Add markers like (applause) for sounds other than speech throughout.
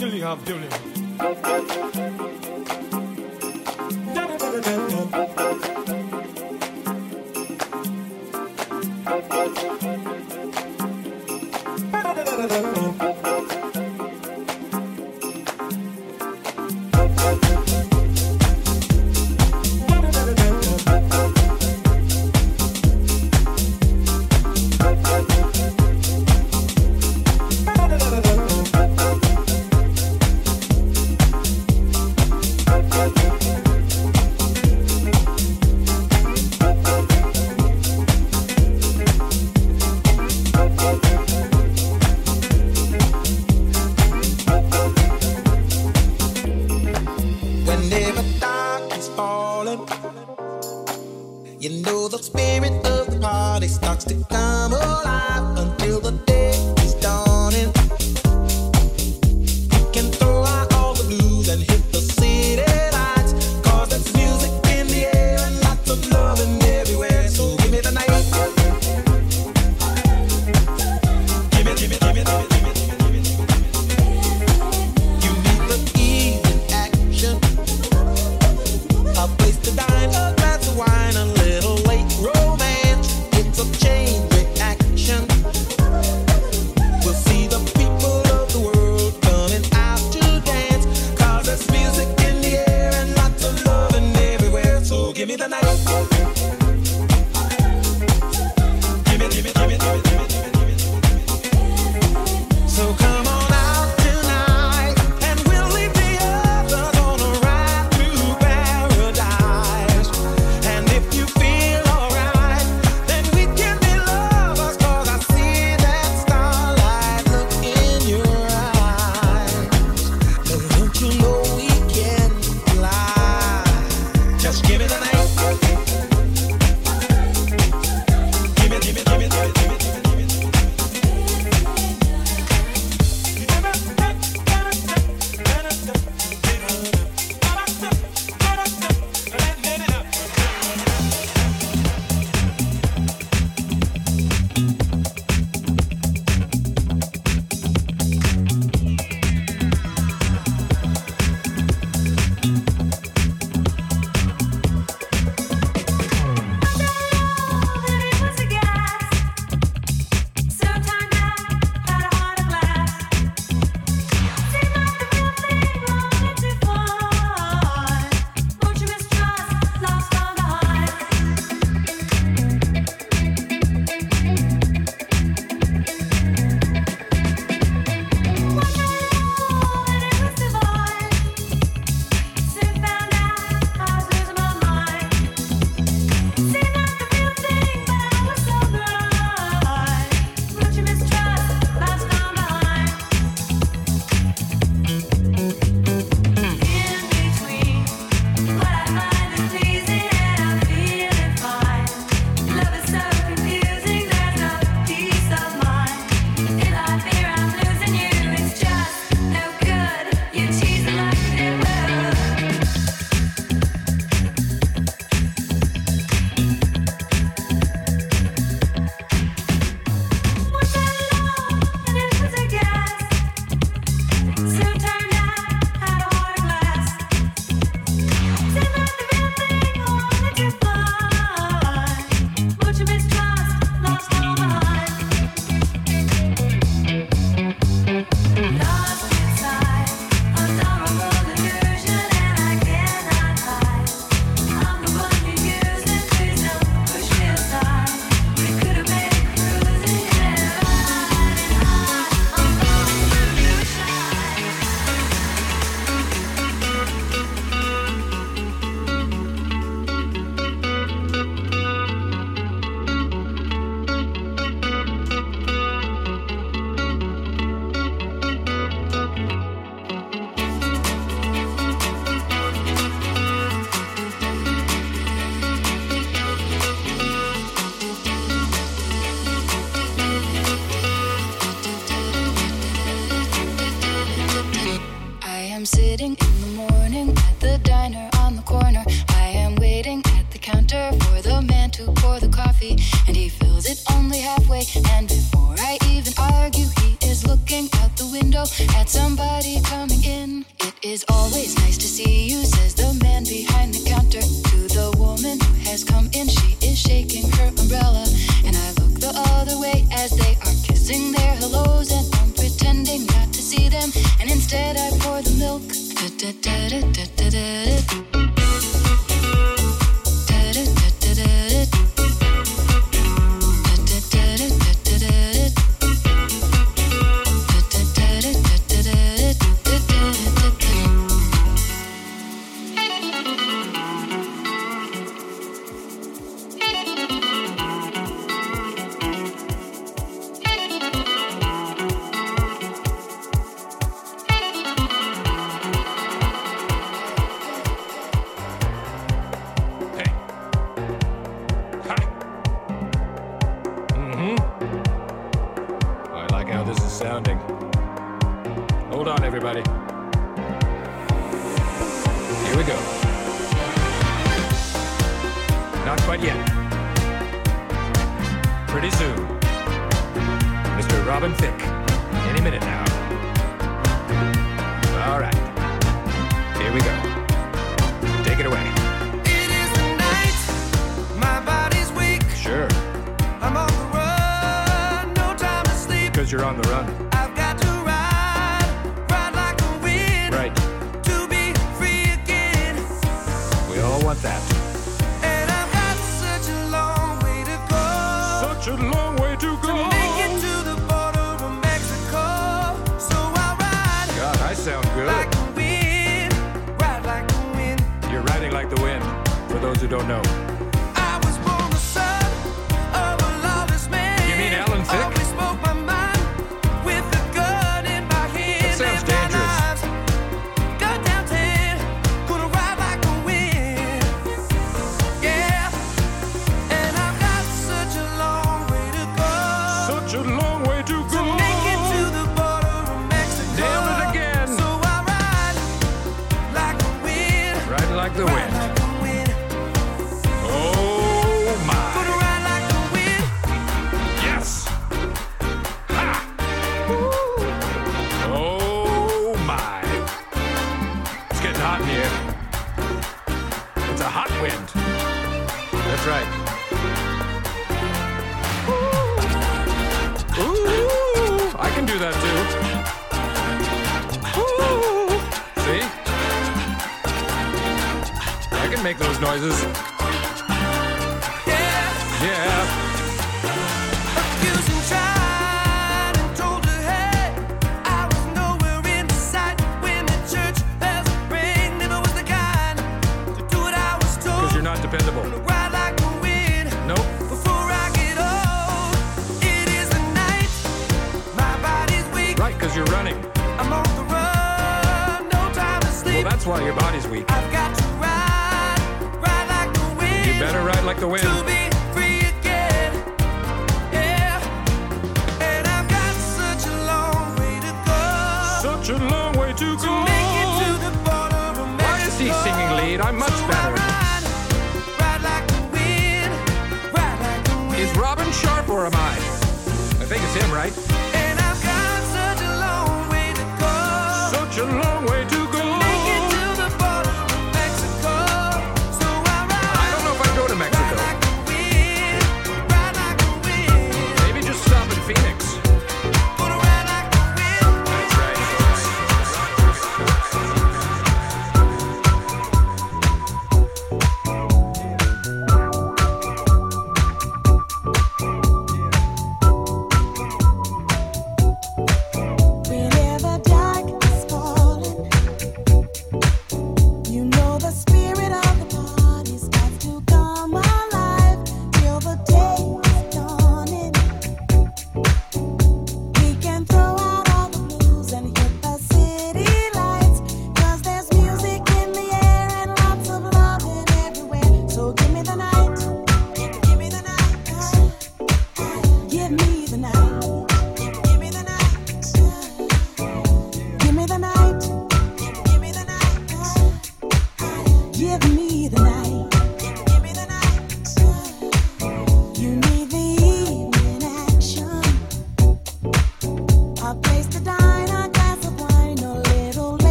丢脸啊！丢脸。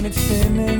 and it's swimming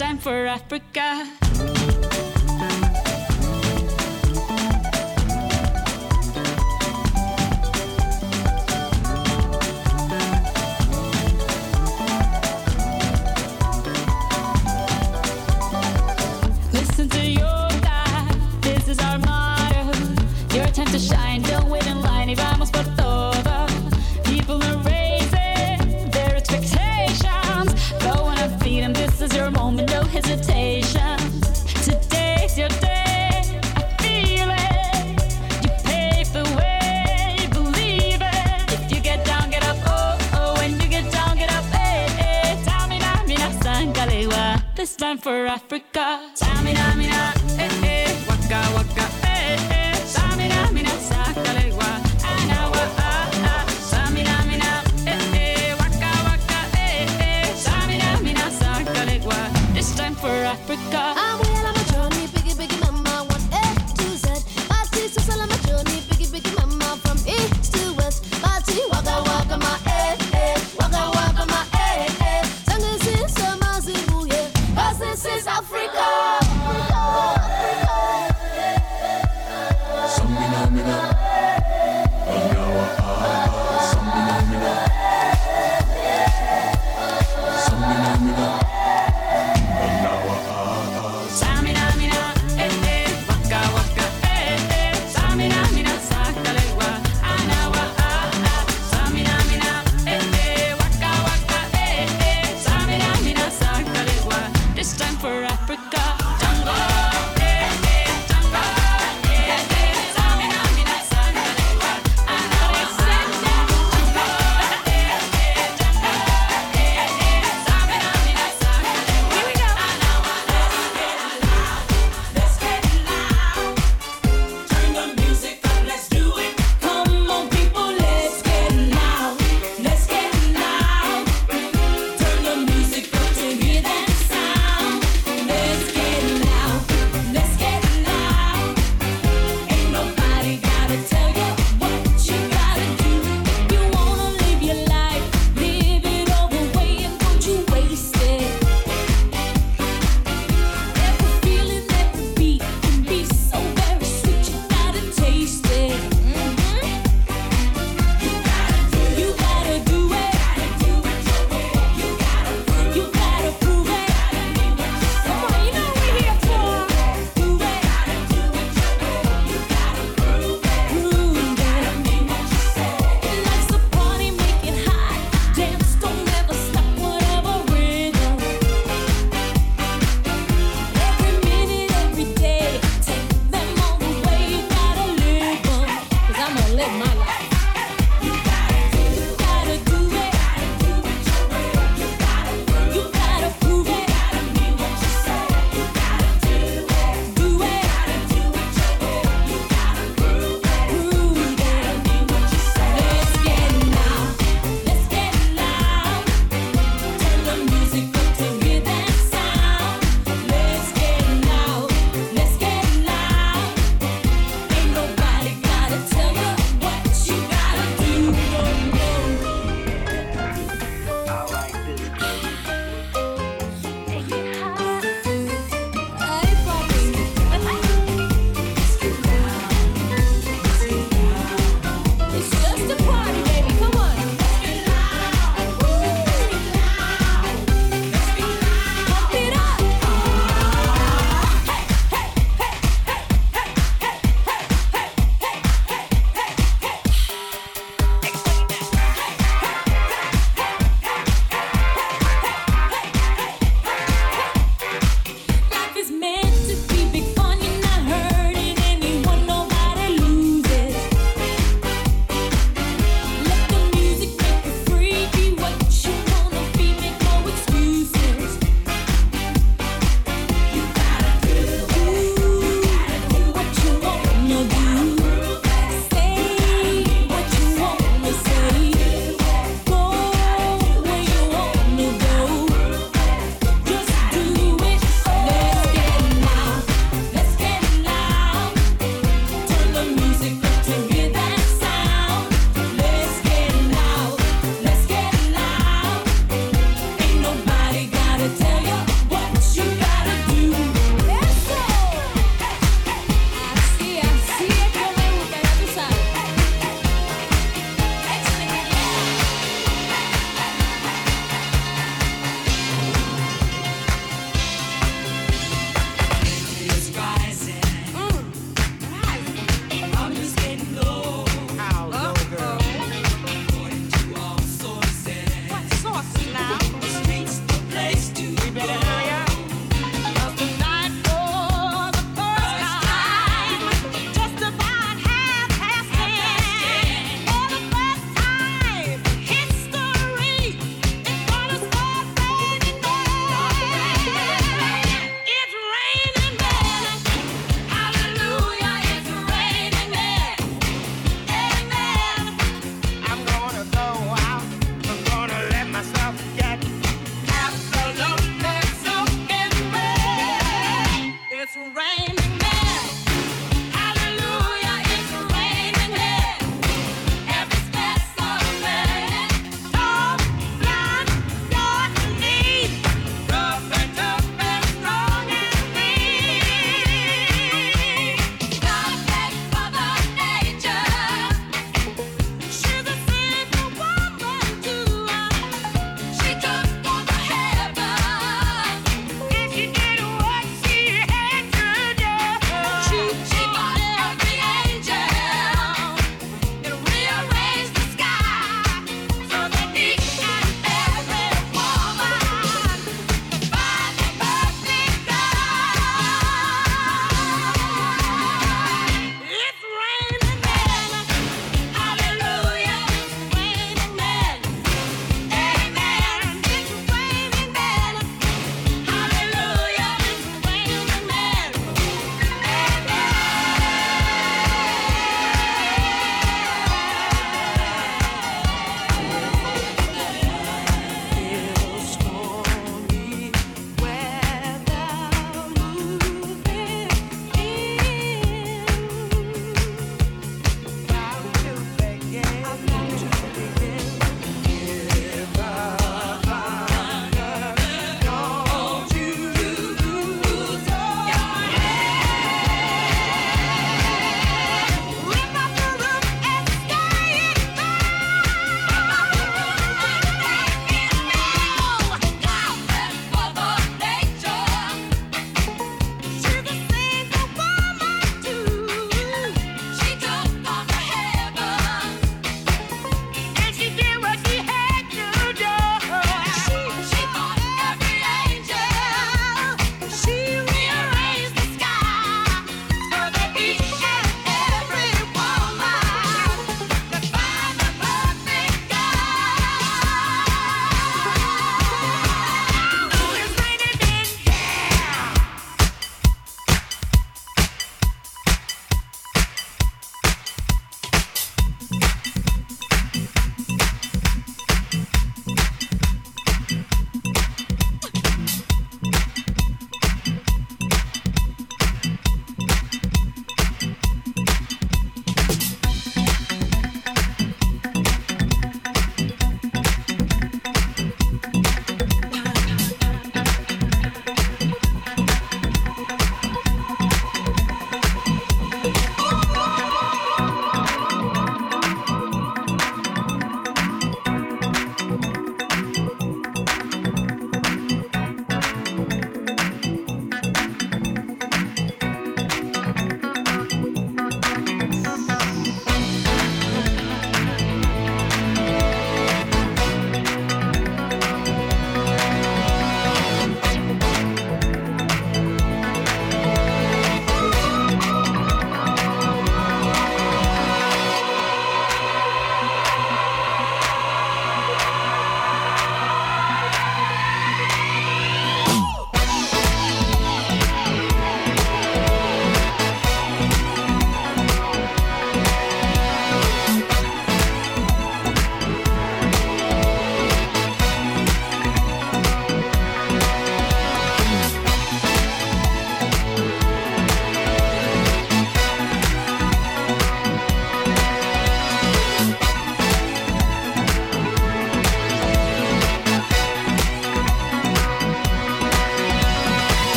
time for Africa.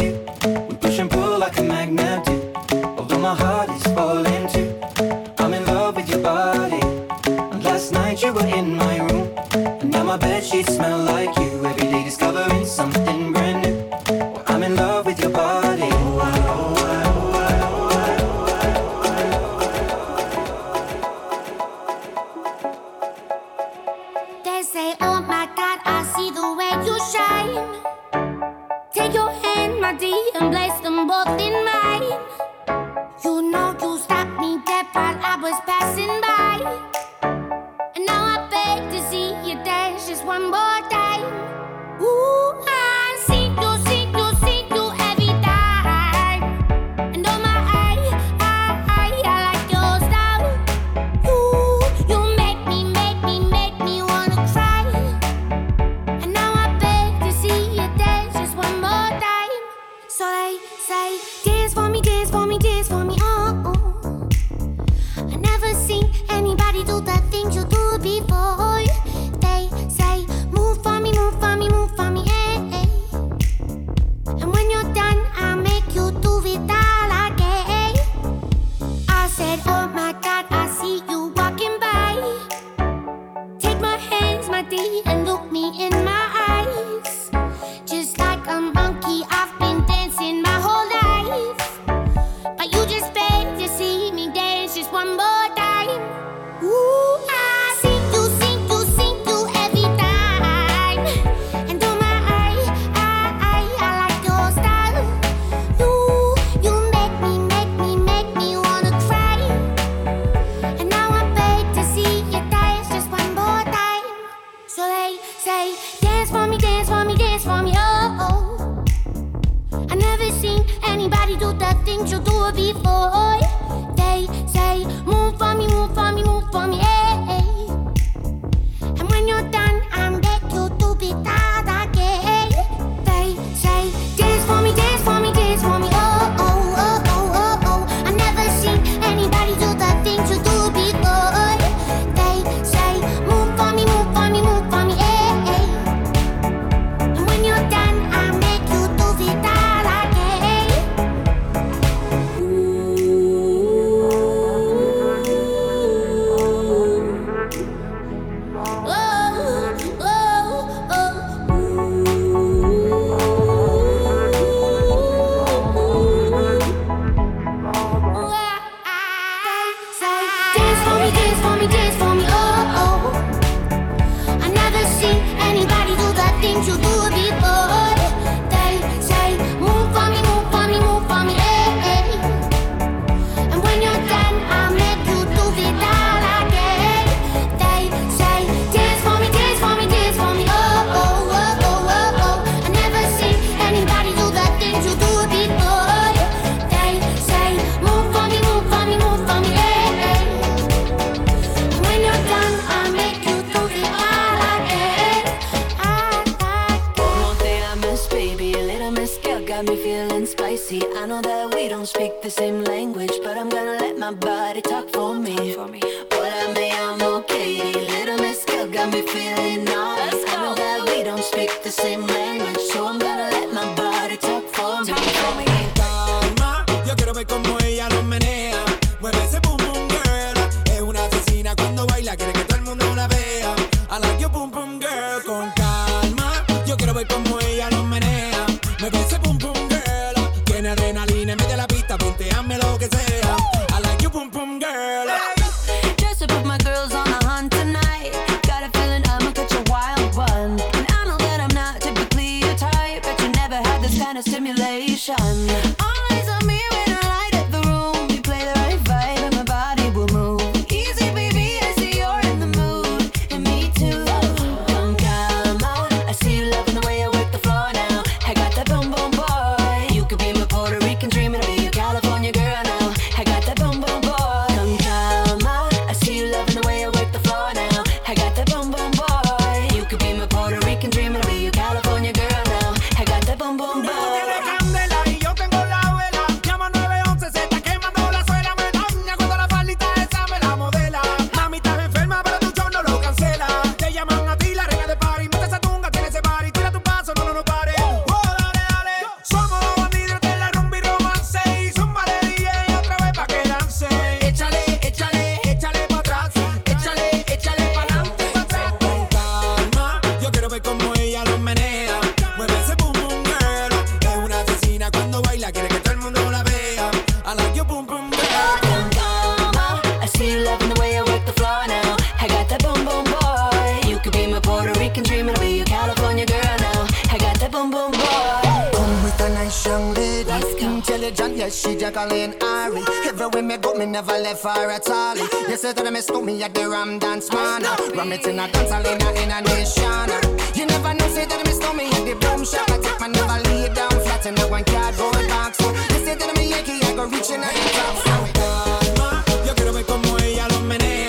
you fall into. I'm in love with your body. And last night you were in my juggling Ari. Everywhere me go, me never left for at all. You say that me stole me at the Ram Dance Man. Ram it in a dance hall in a, in a nation. You never know, say that me stole me at the Boom Shop. I take my never lay down flat in a one cardboard box. So you say that me Yankee, I go reaching at the top. So, calma, yo quiero ver como ella lo menea.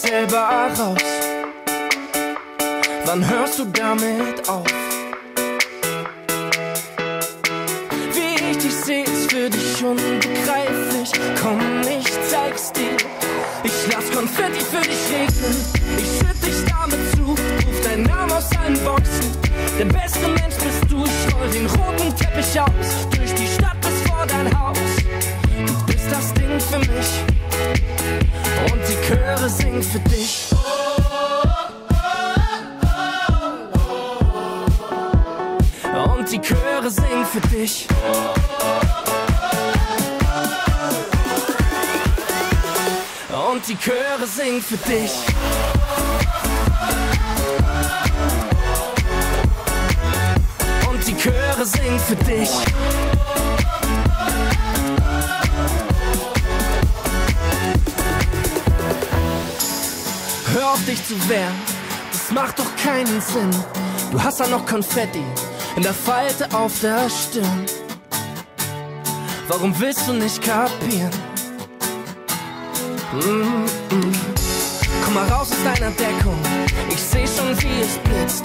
Selber raus. Wann hörst du damit auf? Und die Chöre singen für dich. Und die Chöre singen für dich. Hör auf dich zu wehren, das macht doch keinen Sinn. Du hast ja noch Konfetti in der Falte auf der Stirn. Warum willst du nicht kapieren? Mm -mm. Komm mal raus aus deiner Deckung. Ich seh schon, wie es blitzt.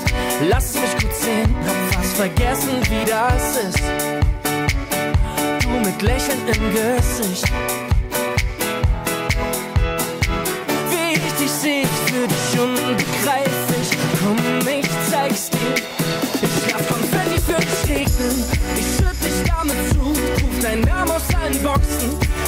Lass mich gut sehen, hab fast vergessen, wie das ist. Du mit Lächeln im Gesicht. Wie ich dich seh, ich für dich unbegreiflich. Komm, ich zeig's dir. Ich lass Konfetti für dich regnen. Ich schütt dich damit zu. Ruf deinen Namen aus allen Boxen.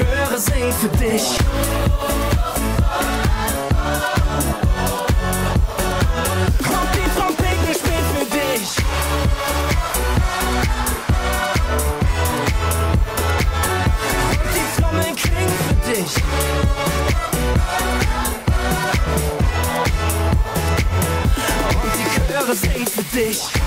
Chöre singen für dich. Und die Trompeten spielen für dich. Und die Trommeln klingen für dich. Und die Chöre singen für dich.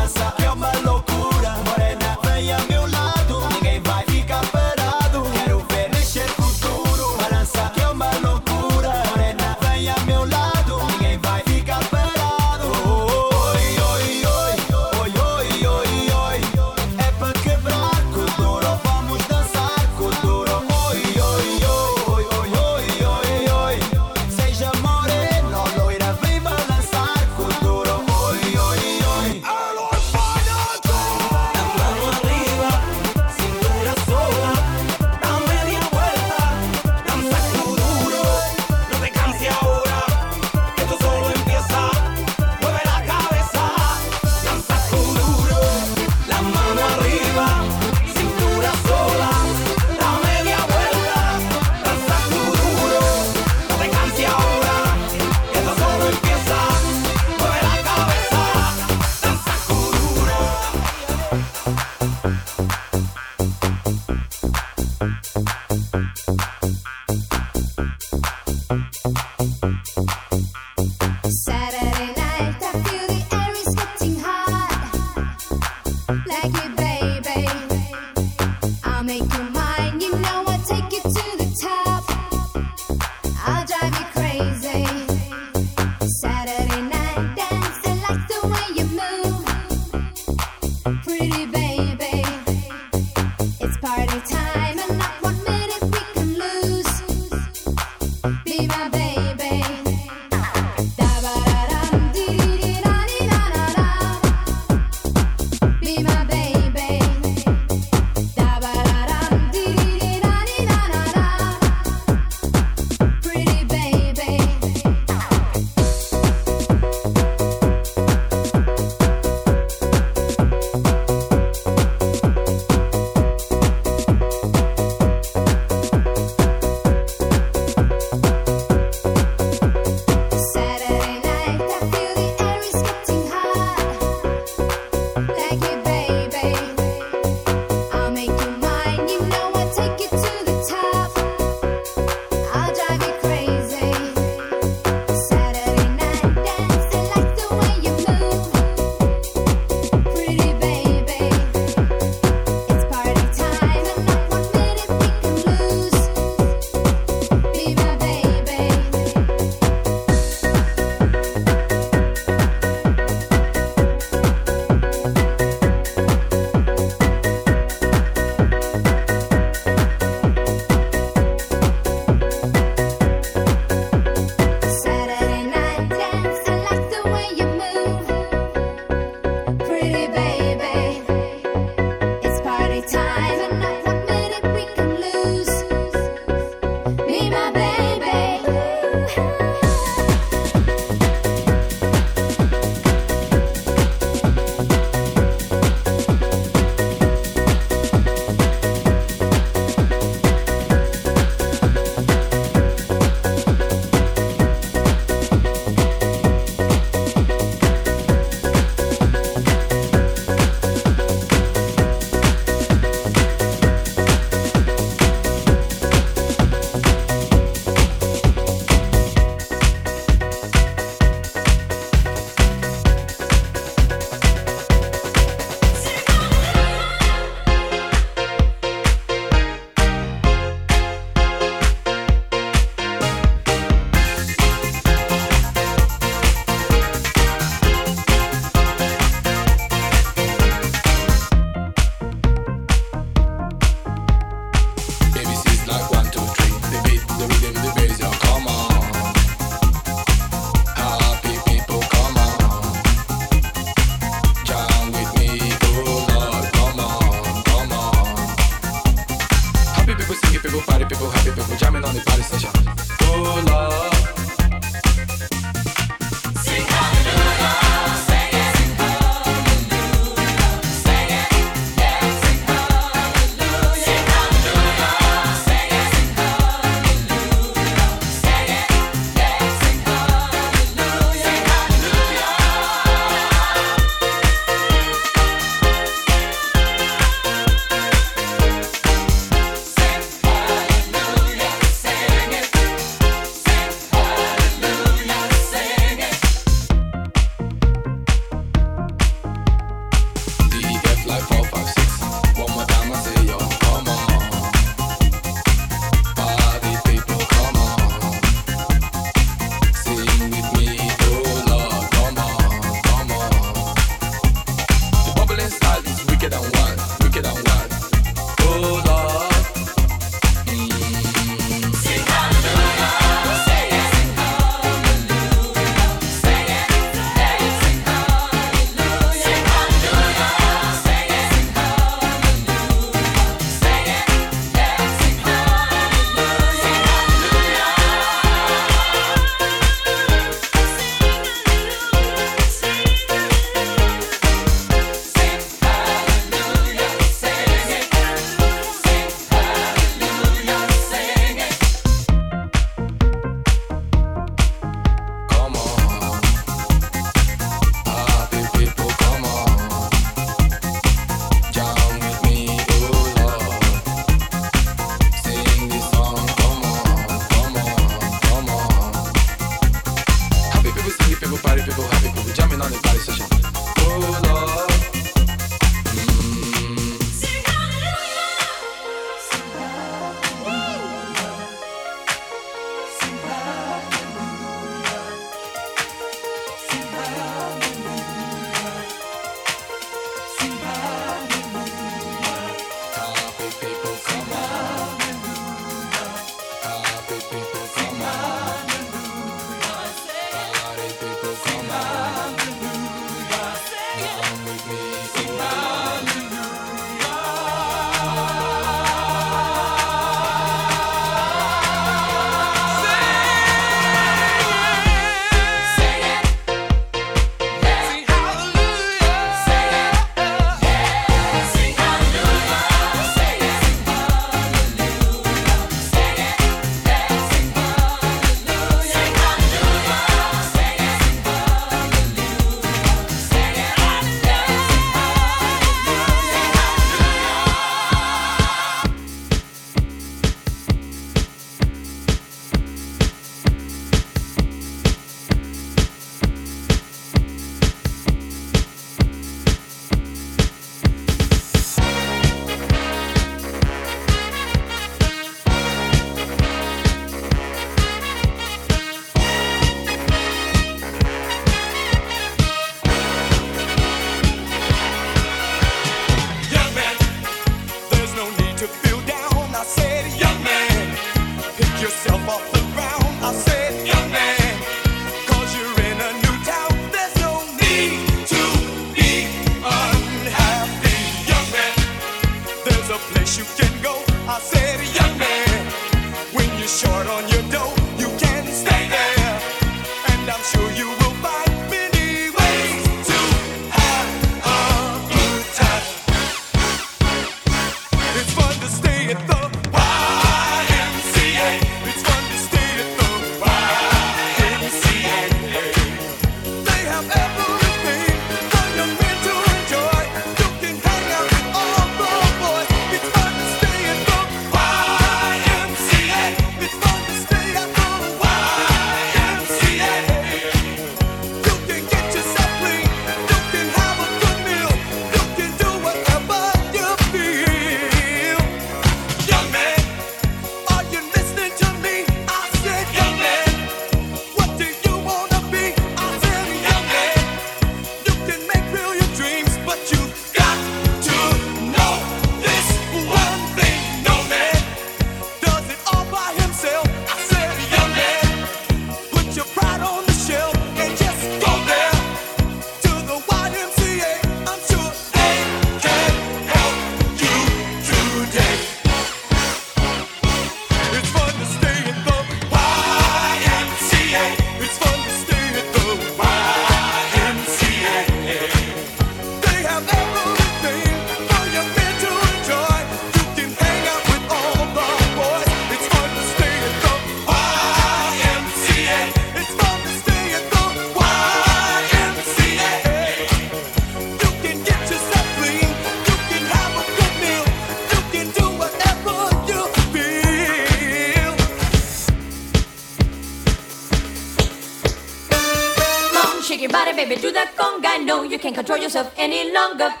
Longer.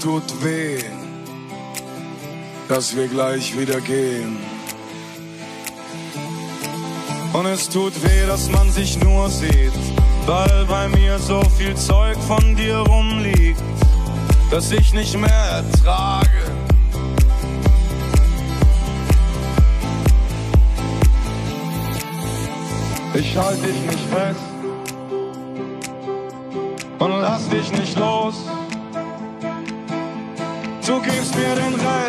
tut weh, dass wir gleich wieder gehen. Und es tut weh, dass man sich nur sieht, weil bei mir so viel Zeug von dir rumliegt, dass ich nicht mehr ertrage. Ich halte dich nicht fest und lass dich nicht los. Feeling like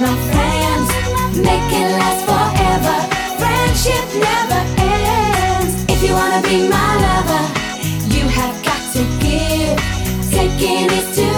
My friends, make it last forever. Friendship never ends. If you wanna be my lover, you have got to give. Taking is to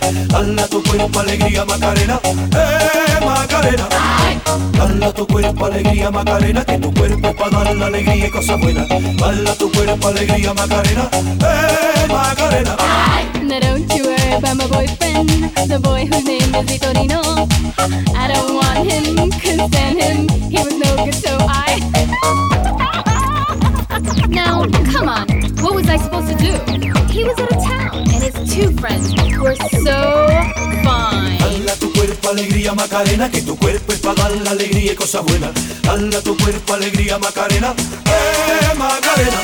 Buenas. Dala tu cuerpo alegría Macarena, eh Macarena. Dala tu cuerpo alegría Macarena, que tu cuerpo es dar la alegría y cosas buenas. Dala tu cuerpo alegría Macarena, eh Macarena. Now don't you worry about my boyfriend, the boy whose name is Vitorino. I don't want him, couldn't stand him, he was no good, so I. (laughs) now, come on, what was I supposed to do? He was out of town, and his two friends were so fine. Dala tu cuerpo alegría Macarena, que tu cuerpo es para dar la alegría y cosas buenas. Dala tu cuerpo alegría Macarena, eh Macarena.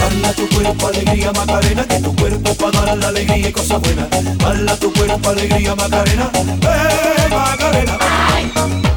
Dala tu cuerpo alegría Macarena, que tu cuerpo es para dar la alegría y cosas buenas. Dala tu cuerpo alegría Macarena, eh Macarena. Maybe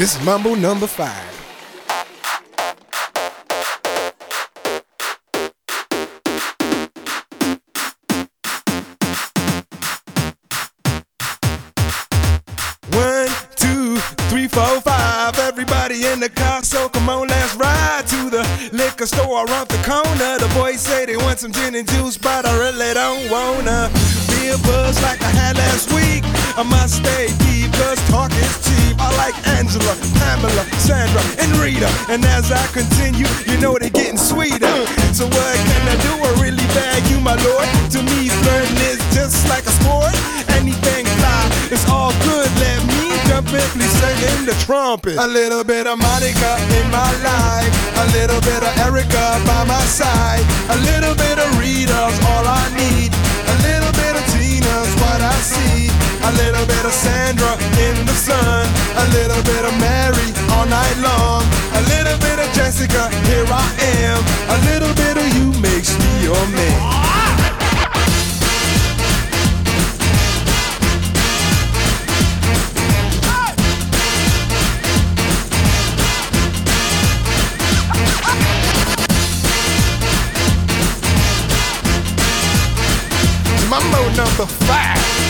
This is Mumble number five. One, two, three, four, five. Everybody in the car, so come on, let's ride to the liquor store around the corner. The boys say they want some gin and juice, but I really don't wanna be a buzz like I had last week. I must stay And as I continue, you know they're getting sweeter. So what can I do? I really bag you, my lord. To me, flirting is just like a sport. Anything fly, it's all good. Let me jump in, please sing in the trumpet. A little bit of Monica in my life, a little bit of Erica by my side, a little bit of Rita's all I need, a little bit of Tina's what I see, a little bit of Sandra in the sun, a little bit of Mary all night long, a little bit of Jessica, here I am, a little bit of you makes me your man. Number five.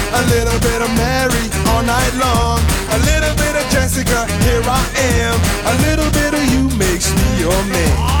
A little bit of Mary all night long. A little bit of Jessica, here I am. A little bit of you makes me your man.